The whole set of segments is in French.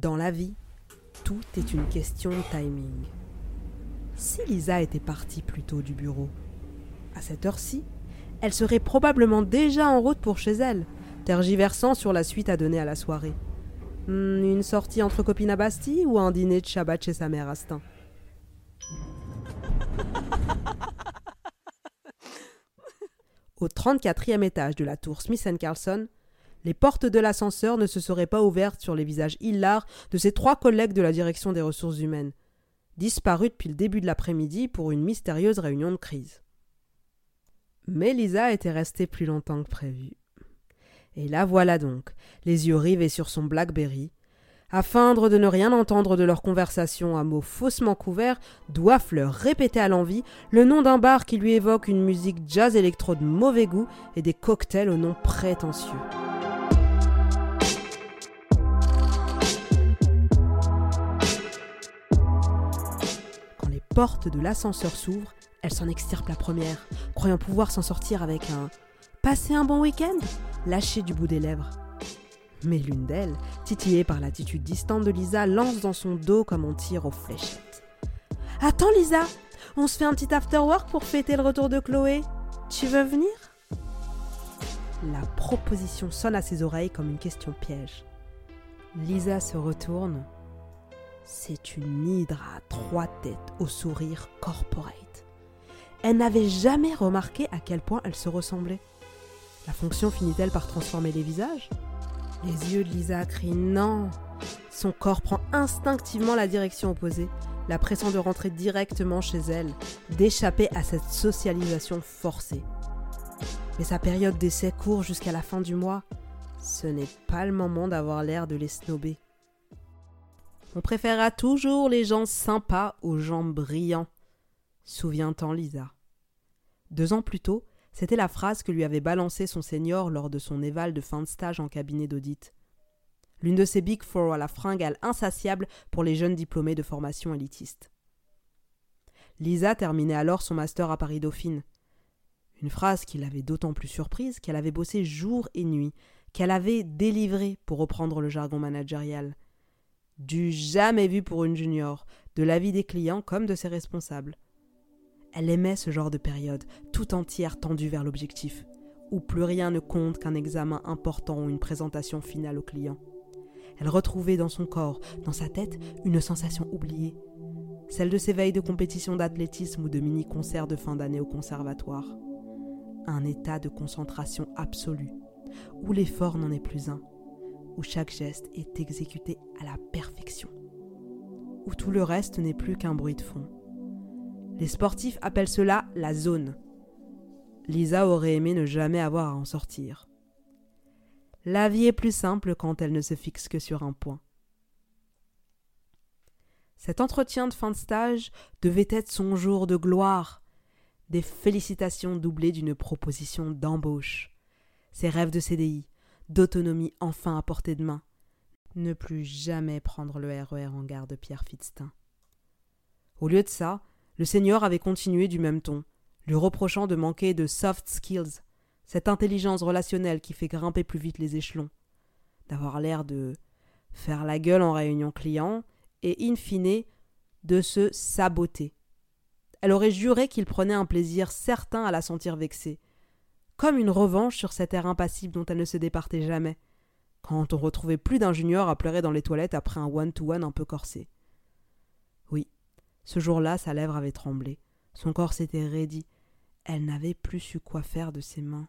Dans la vie, tout est une question de timing. Si Lisa était partie plus tôt du bureau, à cette heure-ci, elle serait probablement déjà en route pour chez elle, tergiversant sur la suite à donner à la soirée. Hmm, une sortie entre copines à Bastille ou un dîner de Shabbat chez sa mère à Stein Au 34e étage de la tour Smith Carlson, les portes de l'ascenseur ne se seraient pas ouvertes sur les visages hilars de ses trois collègues de la direction des ressources humaines, disparus depuis le début de l'après-midi pour une mystérieuse réunion de crise. Mais Lisa était restée plus longtemps que prévu. Et la voilà donc, les yeux rivés sur son Blackberry, à feindre de ne rien entendre de leur conversation à mots faussement couverts, doivent leur répéter à l'envie le nom d'un bar qui lui évoque une musique jazz électro de mauvais goût et des cocktails au nom prétentieux. Portes de l'ascenseur s'ouvrent, elle s'en extirpe la première, croyant pouvoir s'en sortir avec un Passer un bon week-end lâché du bout des lèvres. Mais l'une d'elles, titillée par l'attitude distante de Lisa, lance dans son dos comme on tire aux fléchettes. Attends Lisa, on se fait un petit after-work pour fêter le retour de Chloé. Tu veux venir? La proposition sonne à ses oreilles comme une question piège. Lisa se retourne. C'est une hydre à trois têtes au sourire corporate. Elle n'avait jamais remarqué à quel point elle se ressemblait. La fonction finit-elle par transformer les visages? Les yeux de Lisa crient non. Son corps prend instinctivement la direction opposée, la pressant de rentrer directement chez elle, d'échapper à cette socialisation forcée. Mais sa période d'essai court jusqu'à la fin du mois. Ce n'est pas le moment d'avoir l'air de les snober. On préférera toujours les gens sympas aux gens brillants, souvient-en Lisa. Deux ans plus tôt, c'était la phrase que lui avait balancée son senior lors de son éval de fin de stage en cabinet d'audit. L'une de ces Big Four à la fringale insatiable pour les jeunes diplômés de formation élitiste. Lisa terminait alors son master à Paris Dauphine. Une phrase qui l'avait d'autant plus surprise qu'elle avait bossé jour et nuit, qu'elle avait délivré, pour reprendre le jargon managérial. Du jamais vu pour une junior, de l'avis des clients comme de ses responsables. Elle aimait ce genre de période, tout entière tendue vers l'objectif, où plus rien ne compte qu'un examen important ou une présentation finale au client. Elle retrouvait dans son corps, dans sa tête, une sensation oubliée, celle de ses veilles de compétition d'athlétisme ou de mini-concerts de fin d'année au conservatoire. Un état de concentration absolue, où l'effort n'en est plus un, où chaque geste est exécuté à la perfection, où tout le reste n'est plus qu'un bruit de fond. Les sportifs appellent cela la zone. Lisa aurait aimé ne jamais avoir à en sortir. La vie est plus simple quand elle ne se fixe que sur un point. Cet entretien de fin de stage devait être son jour de gloire, des félicitations doublées d'une proposition d'embauche, ses rêves de CDI, d'autonomie enfin à portée de main, ne plus jamais prendre le RER e en gare de Pierre Fitztin. Au lieu de ça, le seigneur avait continué du même ton, lui reprochant de manquer de soft skills, cette intelligence relationnelle qui fait grimper plus vite les échelons, d'avoir l'air de faire la gueule en réunion client et, in fine, de se saboter. Elle aurait juré qu'il prenait un plaisir certain à la sentir vexée, comme une revanche sur cet air impassible dont elle ne se départait jamais, quand on retrouvait plus d'un junior à pleurer dans les toilettes après un one-to-one -one un peu corsé. Ce jour-là, sa lèvre avait tremblé. Son corps s'était raidi. Elle n'avait plus su quoi faire de ses mains.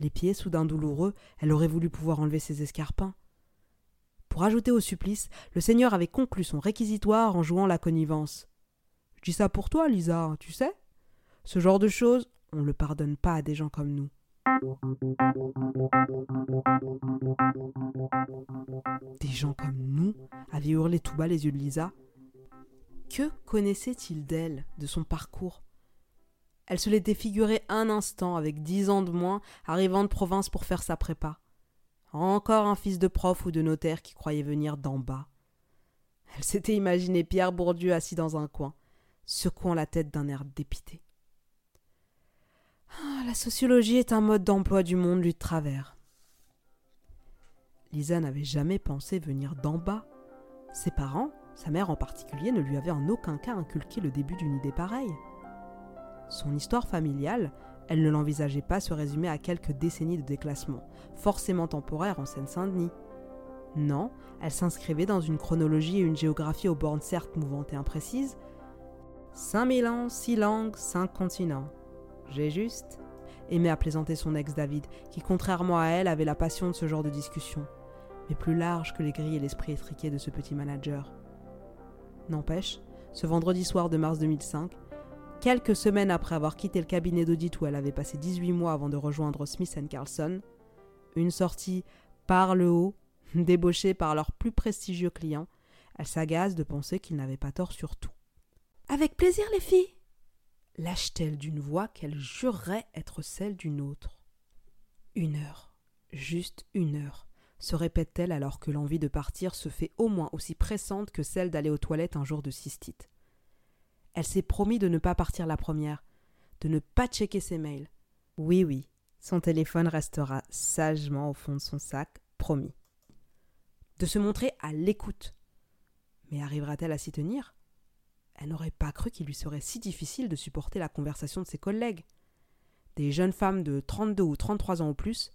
Les pieds soudain douloureux, elle aurait voulu pouvoir enlever ses escarpins. Pour ajouter au supplice, le seigneur avait conclu son réquisitoire en jouant la connivence. Je dis ça pour toi, Lisa, tu sais? Ce genre de choses, on ne le pardonne pas à des gens comme nous. Des gens comme nous avaient hurlé tout bas les yeux de Lisa. Que connaissait-il d'elle, de son parcours? Elle se l'était figurée un instant, avec dix ans de moins, arrivant de province pour faire sa prépa. Encore un fils de prof ou de notaire qui croyait venir d'en bas. Elle s'était imaginé Pierre Bourdieu assis dans un coin, secouant la tête d'un air dépité. Ah, la sociologie est un mode d'emploi du monde lui de travers. Lisa n'avait jamais pensé venir d'en bas Ses parents, sa mère en particulier, ne lui avaient en aucun cas inculqué le début d'une idée pareille. Son histoire familiale, elle ne l'envisageait pas se résumer à quelques décennies de déclassement, forcément temporaires en Seine-Saint-Denis. Non, elle s'inscrivait dans une chronologie et une géographie aux bornes certes mouvantes et imprécises. 5000 ans, six langues, cinq continents. J'ai juste aimé à plaisanter son ex David, qui contrairement à elle avait la passion de ce genre de discussion, mais plus large que les grilles et l'esprit étriqué de ce petit manager. N'empêche, ce vendredi soir de mars 2005, quelques semaines après avoir quitté le cabinet d'audit où elle avait passé 18 mois avant de rejoindre Smith Carlson, une sortie par le haut, débauchée par leur plus prestigieux client, elle s'agace de penser qu'il n'avait pas tort sur tout. Avec plaisir, les filles lâche-t-elle d'une voix qu'elle jurerait être celle d'une autre? Une heure, juste une heure, se répète-t-elle alors que l'envie de partir se fait au moins aussi pressante que celle d'aller aux toilettes un jour de cystite? Elle s'est promis de ne pas partir la première, de ne pas checker ses mails. Oui, oui, son téléphone restera sagement au fond de son sac, promis. De se montrer à l'écoute. Mais arrivera-t-elle à s'y tenir? Elle n'aurait pas cru qu'il lui serait si difficile de supporter la conversation de ses collègues. Des jeunes femmes de 32 ou 33 ans ou plus,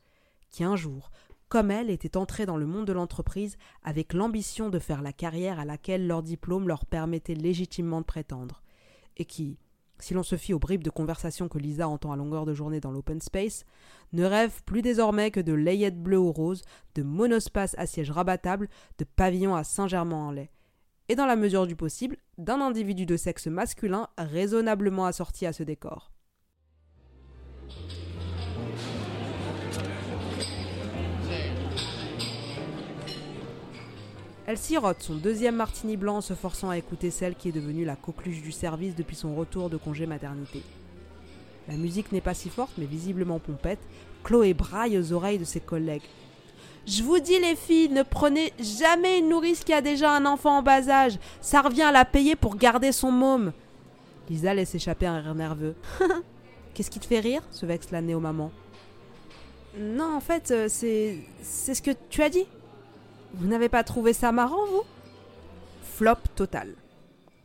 qui un jour, comme elle, étaient entrées dans le monde de l'entreprise avec l'ambition de faire la carrière à laquelle leur diplôme leur permettait légitimement de prétendre, et qui, si l'on se fie aux bribes de conversation que Lisa entend à longueur de journée dans l'open space, ne rêvent plus désormais que de layettes bleues ou roses, de monospaces à sièges rabattables, de pavillons à Saint-Germain-en-Laye, et dans la mesure du possible, d'un individu de sexe masculin raisonnablement assorti à ce décor. Elle sirote son deuxième martini blanc en se forçant à écouter celle qui est devenue la coqueluche du service depuis son retour de congé maternité. La musique n'est pas si forte, mais visiblement pompette. Chloé braille aux oreilles de ses collègues. Je vous dis, les filles, ne prenez jamais une nourrice qui a déjà un enfant en bas âge. Ça revient à la payer pour garder son môme. Lisa laisse échapper un rire nerveux. Qu'est-ce qui te fait rire se vexe la néo-maman? Non, en fait, euh, c'est. Ce que tu as dit. Vous n'avez pas trouvé ça marrant, vous? Flop total.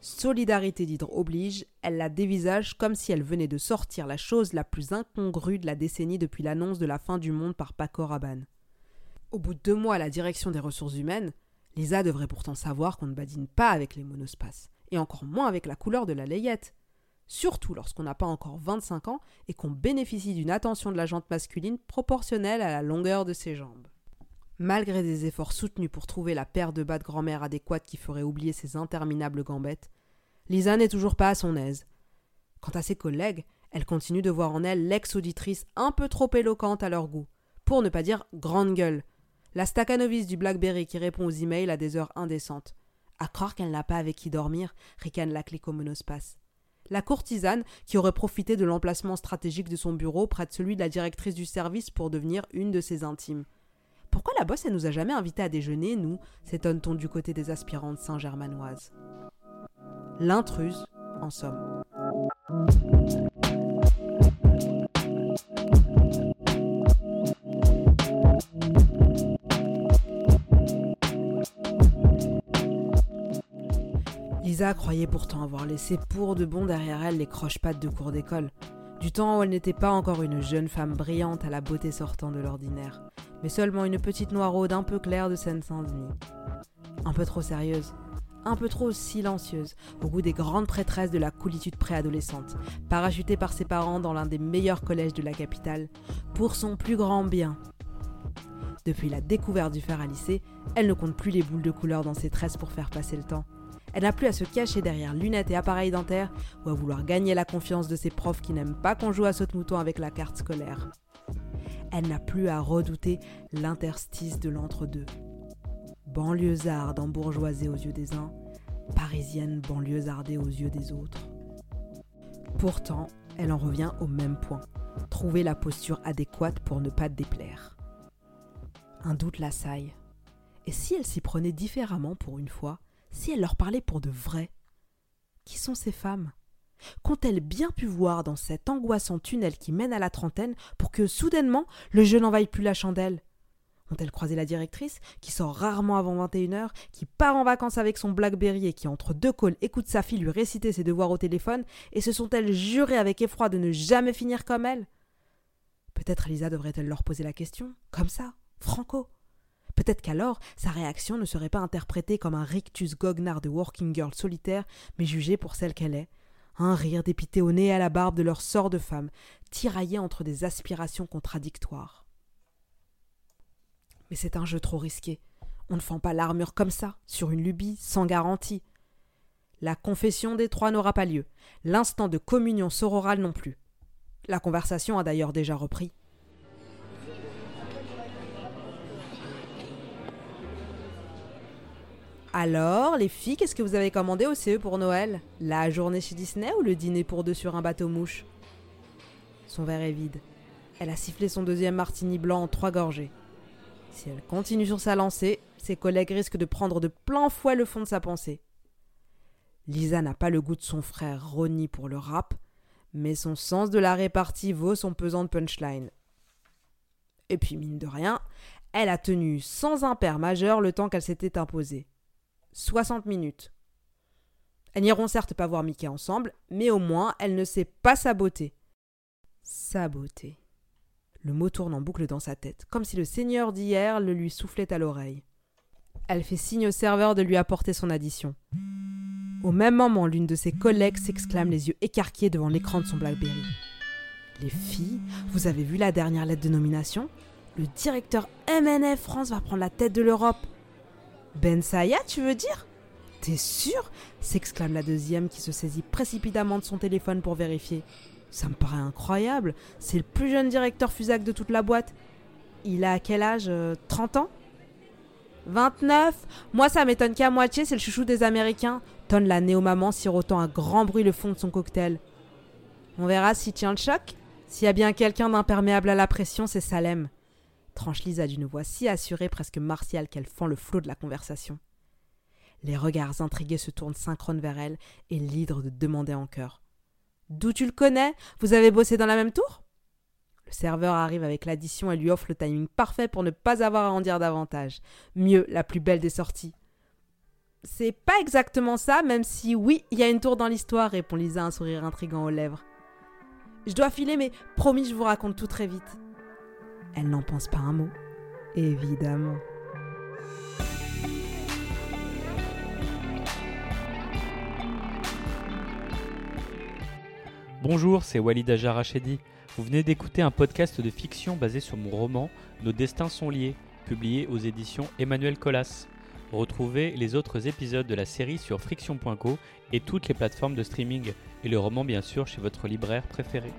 Solidarité d'Hydre oblige, elle la dévisage comme si elle venait de sortir la chose la plus incongrue de la décennie depuis l'annonce de la fin du monde par Paco Rabanne. Au bout de deux mois à la direction des ressources humaines, Lisa devrait pourtant savoir qu'on ne badine pas avec les monospaces, et encore moins avec la couleur de la layette. Surtout lorsqu'on n'a pas encore 25 ans et qu'on bénéficie d'une attention de la jante masculine proportionnelle à la longueur de ses jambes. Malgré des efforts soutenus pour trouver la paire de bas de grand-mère adéquate qui ferait oublier ses interminables gambettes, Lisa n'est toujours pas à son aise. Quant à ses collègues, elle continue de voir en elle l'ex-auditrice un peu trop éloquente à leur goût, pour ne pas dire grande gueule, la staccanovis du Blackberry qui répond aux emails à des heures indécentes. À croire qu'elle n'a pas avec qui dormir, ricane la clique au monospace. La courtisane qui aurait profité de l'emplacement stratégique de son bureau près de celui de la directrice du service pour devenir une de ses intimes. Pourquoi la bosse, elle nous a jamais invités à déjeuner, nous s'étonne-t-on du côté des aspirantes saint-germanoises? L'intruse, en somme. Lisa croyait pourtant avoir laissé pour de bon derrière elle les croche-pattes de cours d'école, du temps où elle n'était pas encore une jeune femme brillante à la beauté sortant de l'ordinaire mais seulement une petite noiraude un peu claire de Seine-Saint-Denis. Un peu trop sérieuse, un peu trop silencieuse, au goût des grandes prêtresses de la coolitude préadolescente, parachutée par ses parents dans l'un des meilleurs collèges de la capitale, pour son plus grand bien. Depuis la découverte du fer à lycée, elle ne compte plus les boules de couleur dans ses tresses pour faire passer le temps. Elle n'a plus à se cacher derrière lunettes et appareils dentaires ou à vouloir gagner la confiance de ses profs qui n'aiment pas qu'on joue à saute-mouton avec la carte scolaire elle n'a plus à redouter l'interstice de l'entre-deux. Banlieusarde bourgeoisie aux yeux des uns, parisienne banlieusardée aux yeux des autres. Pourtant, elle en revient au même point, trouver la posture adéquate pour ne pas déplaire. Un doute l'assaille. Et si elle s'y prenait différemment pour une fois, si elle leur parlait pour de vrai. Qui sont ces femmes? Qu'ont-elles bien pu voir dans cet angoissant tunnel qui mène à la trentaine pour que soudainement le jeu n'en vaille plus la chandelle? Ont-elles croisé la directrice, qui sort rarement avant 21h, qui part en vacances avec son Blackberry et qui, entre deux calls, écoute sa fille lui réciter ses devoirs au téléphone, et se sont-elles jurées avec effroi de ne jamais finir comme elle? Peut-être Lisa devrait-elle leur poser la question, comme ça, franco. Peut-être qu'alors sa réaction ne serait pas interprétée comme un rictus goguenard de working girl solitaire, mais jugée pour celle qu'elle est. Un rire dépité au nez et à la barbe de leur sort de femme, tiraillé entre des aspirations contradictoires. Mais c'est un jeu trop risqué. On ne fend pas l'armure comme ça, sur une lubie, sans garantie. La confession des trois n'aura pas lieu. L'instant de communion sororale non plus. La conversation a d'ailleurs déjà repris. Alors, les filles, qu'est-ce que vous avez commandé au CE pour Noël? La journée chez Disney ou le dîner pour deux sur un bateau mouche? Son verre est vide. Elle a sifflé son deuxième martini blanc en trois gorgées. Si elle continue sur sa lancée, ses collègues risquent de prendre de plein fouet le fond de sa pensée. Lisa n'a pas le goût de son frère Ronnie pour le rap, mais son sens de la répartie vaut son pesant punchline. Et puis, mine de rien, elle a tenu sans impair majeur le temps qu'elle s'était imposée. 60 minutes. Elles n'iront certes pas voir Mickey ensemble, mais au moins elle ne sait pas saboter. Saboter. Le mot tourne en boucle dans sa tête, comme si le seigneur d'hier le lui soufflait à l'oreille. Elle fait signe au serveur de lui apporter son addition. Au même moment, l'une de ses collègues s'exclame les yeux écarquillés devant l'écran de son Blackberry. Les filles, vous avez vu la dernière lettre de nomination? Le directeur MNF France va prendre la tête de l'Europe. Ben Saya, tu veux dire? T'es sûr? s'exclame la deuxième qui se saisit précipitamment de son téléphone pour vérifier. Ça me paraît incroyable. C'est le plus jeune directeur Fusac de toute la boîte. Il a quel âge 30 euh, ans? 29 Moi, ça m'étonne qu'à moitié, c'est le chouchou des Américains. Tonne la néo-maman sirotant à grand bruit le fond de son cocktail. On verra s'il tient le choc. S'il y a bien quelqu'un d'imperméable à la pression, c'est Salem tranche Lisa d'une voix si assurée, presque martiale, qu'elle fend le flot de la conversation. Les regards intrigués se tournent synchrones vers elle, et l'hydre de demander en chœur. D'où tu le connais? Vous avez bossé dans la même tour? Le serveur arrive avec l'addition et lui offre le timing parfait pour ne pas avoir à en dire davantage. Mieux, la plus belle des sorties. C'est pas exactement ça, même si oui, il y a une tour dans l'histoire, répond Lisa un sourire intrigant aux lèvres. Je dois filer, mais promis, je vous raconte tout très vite. Elle n'en pense pas un mot. Évidemment. Bonjour, c'est Walid Rachedi. Vous venez d'écouter un podcast de fiction basé sur mon roman Nos destins sont liés, publié aux éditions Emmanuel Colas. Retrouvez les autres épisodes de la série sur friction.co et toutes les plateformes de streaming, et le roman bien sûr chez votre libraire préféré.